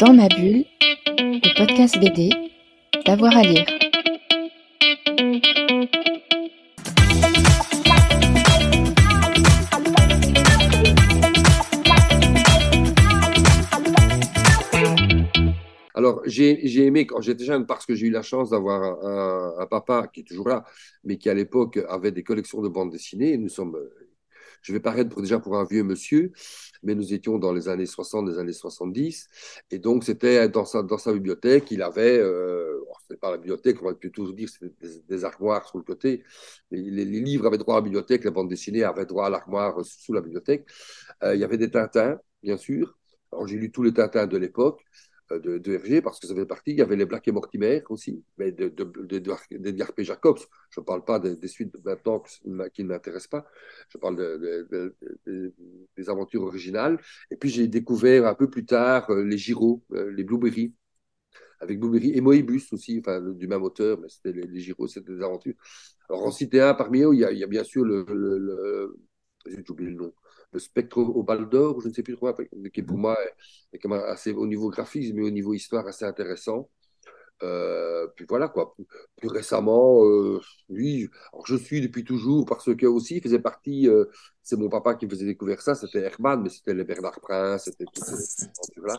Dans ma bulle, le podcast BD, d'avoir à lire. Alors, j'ai aimé quand j'étais jeune parce que j'ai eu la chance d'avoir un, un, papa qui est toujours là, mais qui à l'époque avait des collections de bandes dessinées. Nous sommes je vais paraître pour, déjà pour un vieux monsieur, mais nous étions dans les années 60, les années 70. Et donc, c'était dans sa, bibliothèque, il avait, euh, ce n'est pas la bibliothèque, on va toujours dire, c'était des, armoires sur le côté. Les, les, livres avaient droit à la bibliothèque, la bande dessinée avait droit à l'armoire sous la bibliothèque. Euh, il y avait des Tintins, bien sûr. Alors, j'ai lu tous les Tintins de l'époque. Euh, de, de, parce que ça fait partie. Il y avait les Black et Mortimer aussi, mais de, de, de, Jacobs. Je ne parle pas des, suites maintenant qui ne m'intéressent pas. Je parle des aventures originales. Et puis j'ai découvert un peu plus tard euh, les Giro, euh, les Blueberry, avec Blueberry et Moebius aussi, enfin du même auteur, mais c'était les, les Giro, c'était des aventures. Alors en citer un parmi eux, il y a, bien sûr le, le, le j'ai oublié le nom, le spectre au bal d'or, je ne sais plus trop, qui pour moi est, quand même assez au niveau graphisme et au niveau histoire assez intéressant. Euh, puis voilà quoi. Plus récemment, euh, alors je suis depuis toujours parce que aussi il faisait partie. Euh, c'est mon papa qui faisait découvrir ça. C'était Herman, mais c'était les Bernard Prince, c'était ces aventures-là.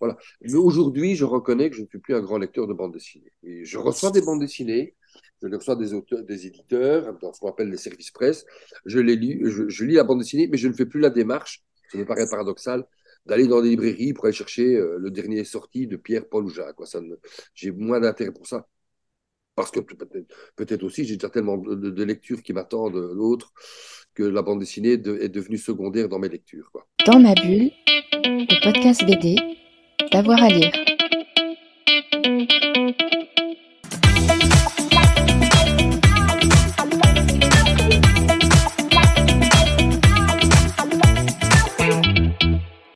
Voilà. Mais aujourd'hui, je reconnais que je ne suis plus un grand lecteur de bande dessinée. Je reçois des bandes dessinées je reçois des auteurs, des éditeurs, ce qu'on appelle les services presse, je les lis, je, lis la bande dessinée, mais je ne fais plus la démarche, ça me paraît paradoxal, d'aller dans des librairies pour aller chercher euh, le dernier sorti de Pierre, Paul ou Jacques. J'ai moins d'intérêt pour ça. Parce que peut-être aussi, j'ai déjà tellement de, lectures qui m'attendent l'autre que la bande dessinée est devenue secondaire dans mes lectures. Dans ma bulle, le podcast BD, d'avoir à lire.